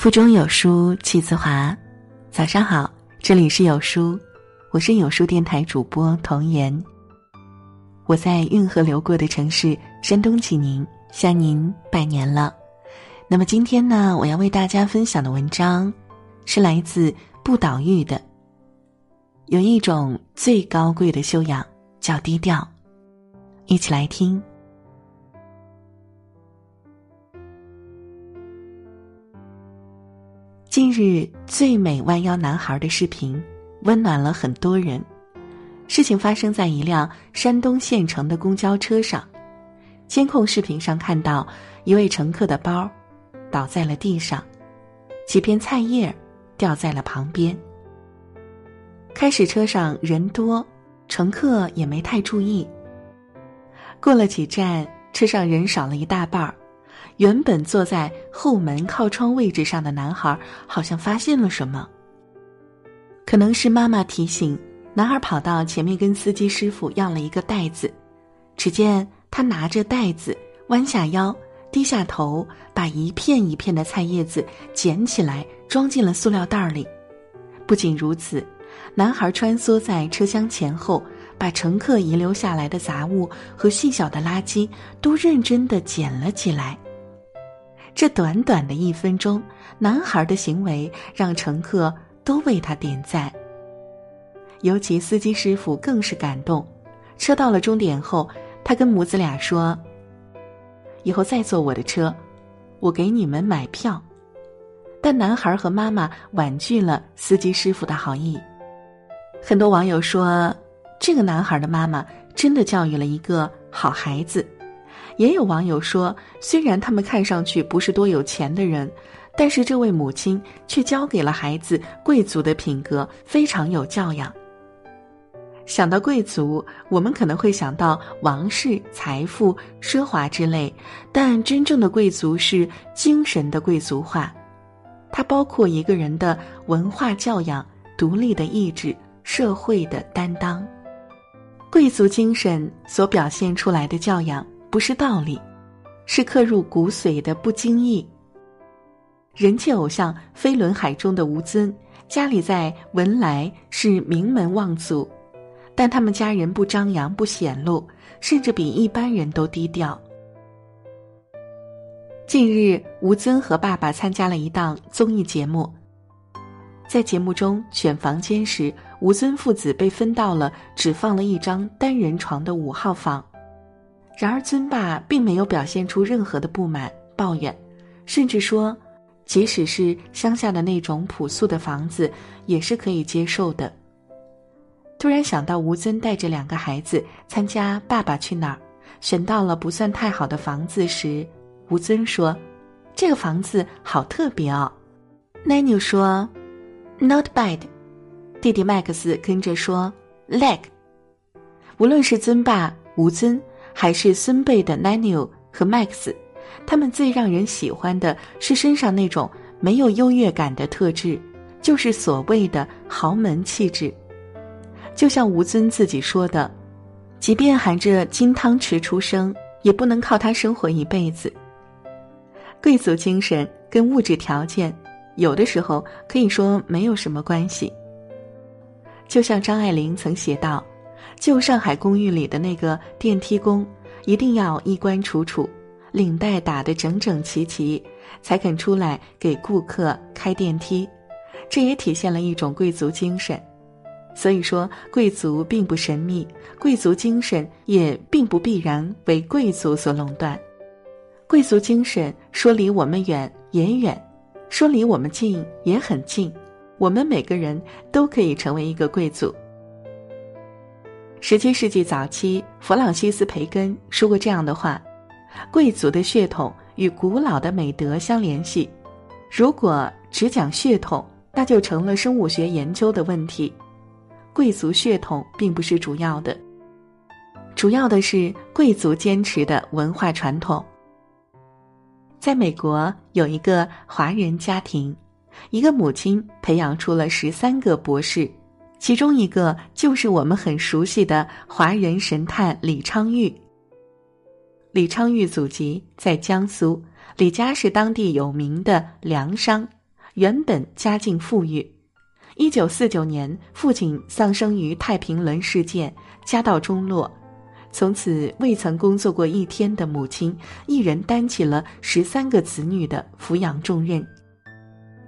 腹中有书气自华，早上好，这里是有书，我是有书电台主播童言。我在运河流过的城市山东济宁向您拜年了。那么今天呢，我要为大家分享的文章是来自不倒玉的。有一种最高贵的修养叫低调，一起来听。近日，最美弯腰男孩的视频温暖了很多人。事情发生在一辆山东县城的公交车上，监控视频上看到一位乘客的包倒在了地上，几片菜叶掉在了旁边。开始车上人多，乘客也没太注意。过了几站，车上人少了一大半儿。原本坐在后门靠窗位置上的男孩，好像发现了什么。可能是妈妈提醒，男孩跑到前面跟司机师傅要了一个袋子。只见他拿着袋子，弯下腰，低下头，把一片一片的菜叶子捡起来，装进了塑料袋里。不仅如此，男孩穿梭在车厢前后，把乘客遗留下来的杂物和细小的垃圾都认真的捡了起来。这短短的一分钟，男孩的行为让乘客都为他点赞。尤其司机师傅更是感动。车到了终点后，他跟母子俩说：“以后再坐我的车，我给你们买票。”但男孩和妈妈婉拒了司机师傅的好意。很多网友说，这个男孩的妈妈真的教育了一个好孩子。也有网友说，虽然他们看上去不是多有钱的人，但是这位母亲却教给了孩子贵族的品格，非常有教养。想到贵族，我们可能会想到王室、财富、奢华之类，但真正的贵族是精神的贵族化，它包括一个人的文化教养、独立的意志、社会的担当。贵族精神所表现出来的教养。不是道理，是刻入骨髓的不经意。人气偶像飞轮海中的吴尊，家里在文莱是名门望族，但他们家人不张扬不显露，甚至比一般人都低调。近日，吴尊和爸爸参加了一档综艺节目，在节目中选房间时，吴尊父子被分到了只放了一张单人床的五号房。然而，尊爸并没有表现出任何的不满、抱怨，甚至说，即使是乡下的那种朴素的房子，也是可以接受的。突然想到吴尊带着两个孩子参加《爸爸去哪儿》，选到了不算太好的房子时，吴尊说：“这个房子好特别哦。” Nanu 说：“Not bad。”弟弟麦克斯跟着说：“Leg。”无论是尊爸、吴尊。还是孙辈的 Nanu 和 Max，他们最让人喜欢的是身上那种没有优越感的特质，就是所谓的豪门气质。就像吴尊自己说的：“即便含着金汤匙出生，也不能靠它生活一辈子。”贵族精神跟物质条件，有的时候可以说没有什么关系。就像张爱玲曾写道。旧上海公寓里的那个电梯工，一定要衣冠楚楚，领带打得整整齐齐，才肯出来给顾客开电梯。这也体现了一种贵族精神。所以说，贵族并不神秘，贵族精神也并不必然为贵族所垄断。贵族精神说离我们远也远，说离我们近也很近。我们每个人都可以成为一个贵族。十七世纪早期，弗朗西斯·培根说过这样的话：“贵族的血统与古老的美德相联系。如果只讲血统，那就成了生物学研究的问题。贵族血统并不是主要的，主要的是贵族坚持的文化传统。”在美国，有一个华人家庭，一个母亲培养出了十三个博士。其中一个就是我们很熟悉的华人神探李昌钰。李昌钰祖籍在江苏，李家是当地有名的粮商，原本家境富裕。一九四九年，父亲丧生于太平轮事件，家道中落。从此，未曾工作过一天的母亲，一人担起了十三个子女的抚养重任。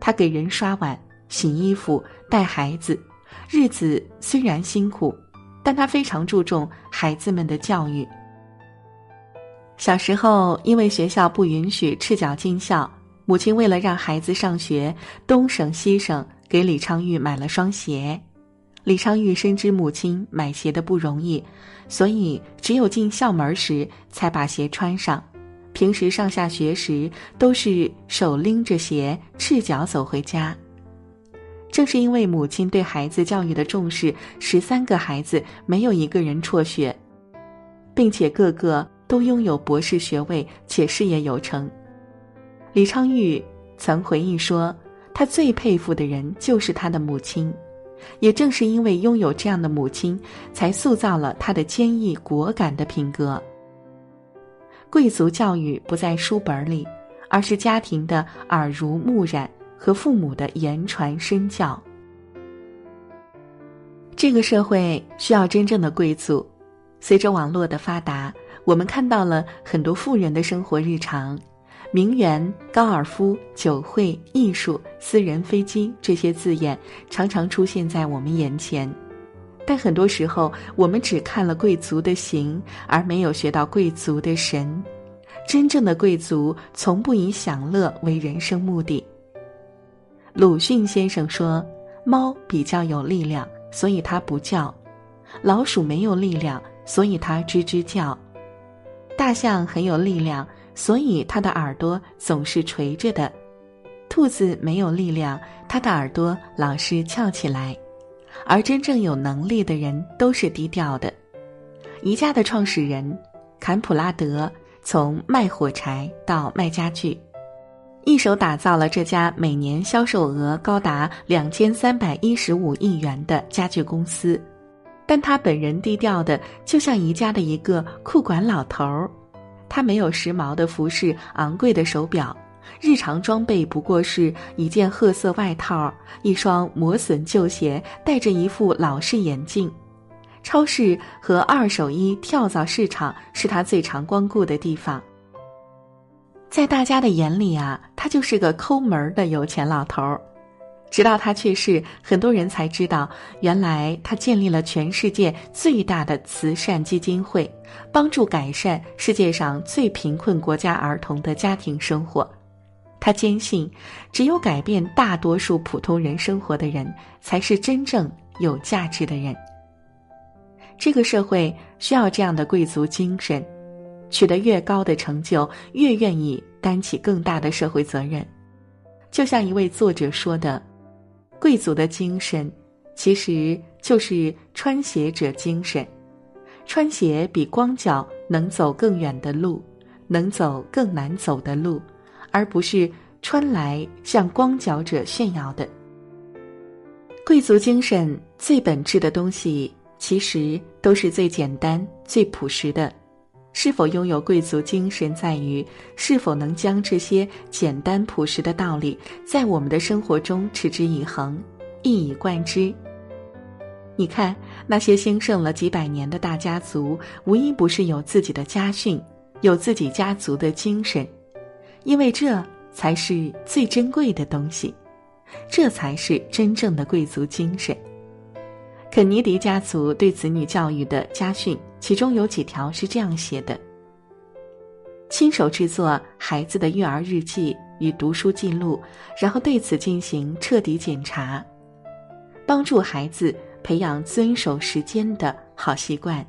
她给人刷碗、洗衣服、带孩子，日子虽然辛苦，但他非常注重孩子们的教育。小时候，因为学校不允许赤脚进校，母亲为了让孩子上学，东省西省给李昌钰买了双鞋。李昌钰深知母亲买鞋的不容易，所以只有进校门时才把鞋穿上。平时上下学时都是手拎着鞋，赤脚走回家。正是因为母亲对孩子教育的重视，十三个孩子没有一个人辍学，并且个个。都拥有博士学位且事业有成。李昌钰曾回忆说：“他最佩服的人就是他的母亲，也正是因为拥有这样的母亲，才塑造了他的坚毅果敢的品格。”贵族教育不在书本里，而是家庭的耳濡目染和父母的言传身教。这个社会需要真正的贵族。随着网络的发达。我们看到了很多富人的生活日常，名媛、高尔夫、酒会、艺术、私人飞机这些字眼常常出现在我们眼前，但很多时候我们只看了贵族的形，而没有学到贵族的神。真正的贵族从不以享乐为人生目的。鲁迅先生说：“猫比较有力量，所以它不叫；老鼠没有力量，所以它吱吱叫。”大象很有力量，所以它的耳朵总是垂着的；兔子没有力量，它的耳朵老是翘起来。而真正有能力的人都是低调的。宜家的创始人坎普拉德从卖火柴到卖家具，一手打造了这家每年销售额高达两千三百一十五亿元的家具公司。但他本人低调的，就像宜家的一个库管老头儿。他没有时髦的服饰、昂贵的手表，日常装备不过是一件褐色外套、一双磨损旧鞋，戴着一副老式眼镜。超市和二手衣跳蚤市场是他最常光顾的地方。在大家的眼里啊，他就是个抠门的有钱老头儿。直到他去世，很多人才知道，原来他建立了全世界最大的慈善基金会，帮助改善世界上最贫困国家儿童的家庭生活。他坚信，只有改变大多数普通人生活的人，才是真正有价值的人。这个社会需要这样的贵族精神，取得越高的成就，越愿意担起更大的社会责任。就像一位作者说的。贵族的精神，其实就是穿鞋者精神。穿鞋比光脚能走更远的路，能走更难走的路，而不是穿来向光脚者炫耀的。贵族精神最本质的东西，其实都是最简单、最朴实的。是否拥有贵族精神，在于是否能将这些简单朴实的道理，在我们的生活中持之以恒、一以贯之。你看，那些兴盛了几百年的大家族，无一不是有自己的家训，有自己家族的精神，因为这才是最珍贵的东西，这才是真正的贵族精神。肯尼迪家族对子女教育的家训，其中有几条是这样写的：亲手制作孩子的育儿日记与读书记录，然后对此进行彻底检查，帮助孩子培养遵守时间的好习惯。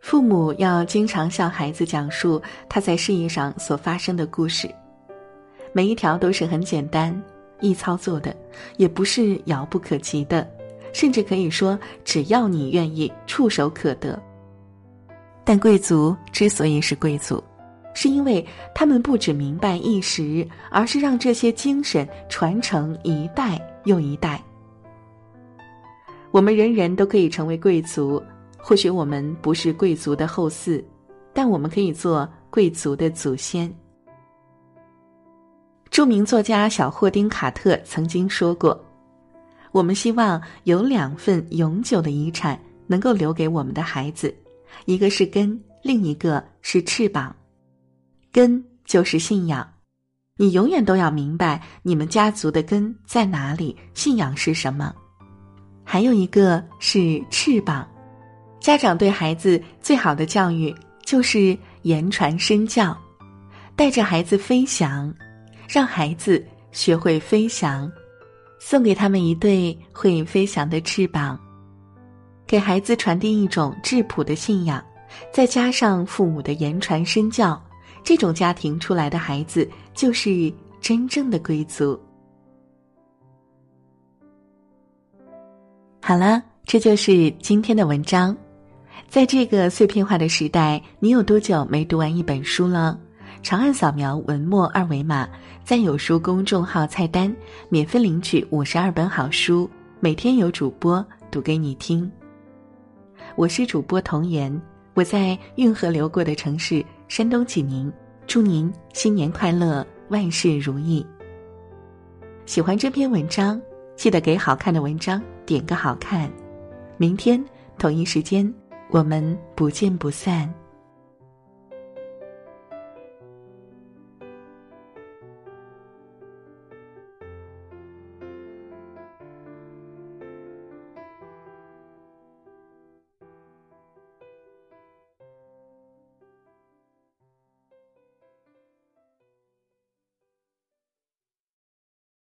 父母要经常向孩子讲述他在事业上所发生的故事，每一条都是很简单易操作的，也不是遥不可及的。甚至可以说，只要你愿意，触手可得。但贵族之所以是贵族，是因为他们不只明白一时，而是让这些精神传承一代又一代。我们人人都可以成为贵族，或许我们不是贵族的后嗣，但我们可以做贵族的祖先。著名作家小霍丁卡特曾经说过：“我们希望有两份永久的遗产能够留给我们的孩子，一个是根，另一个是翅膀。根就是信仰，你永远都要明白你们家族的根在哪里，信仰是什么。还有一个是翅膀，家长对孩子最好的教育就是言传身教，带着孩子飞翔。”让孩子学会飞翔，送给他们一对会飞翔的翅膀，给孩子传递一种质朴的信仰，再加上父母的言传身教，这种家庭出来的孩子就是真正的贵族。好了，这就是今天的文章。在这个碎片化的时代，你有多久没读完一本书了？长按扫描文末二维码，在有书公众号菜单免费领取五十二本好书，每天有主播读给你听。我是主播童言，我在运河流过的城市山东济宁，祝您新年快乐，万事如意。喜欢这篇文章，记得给好看的文章点个好看。明天同一时间，我们不见不散。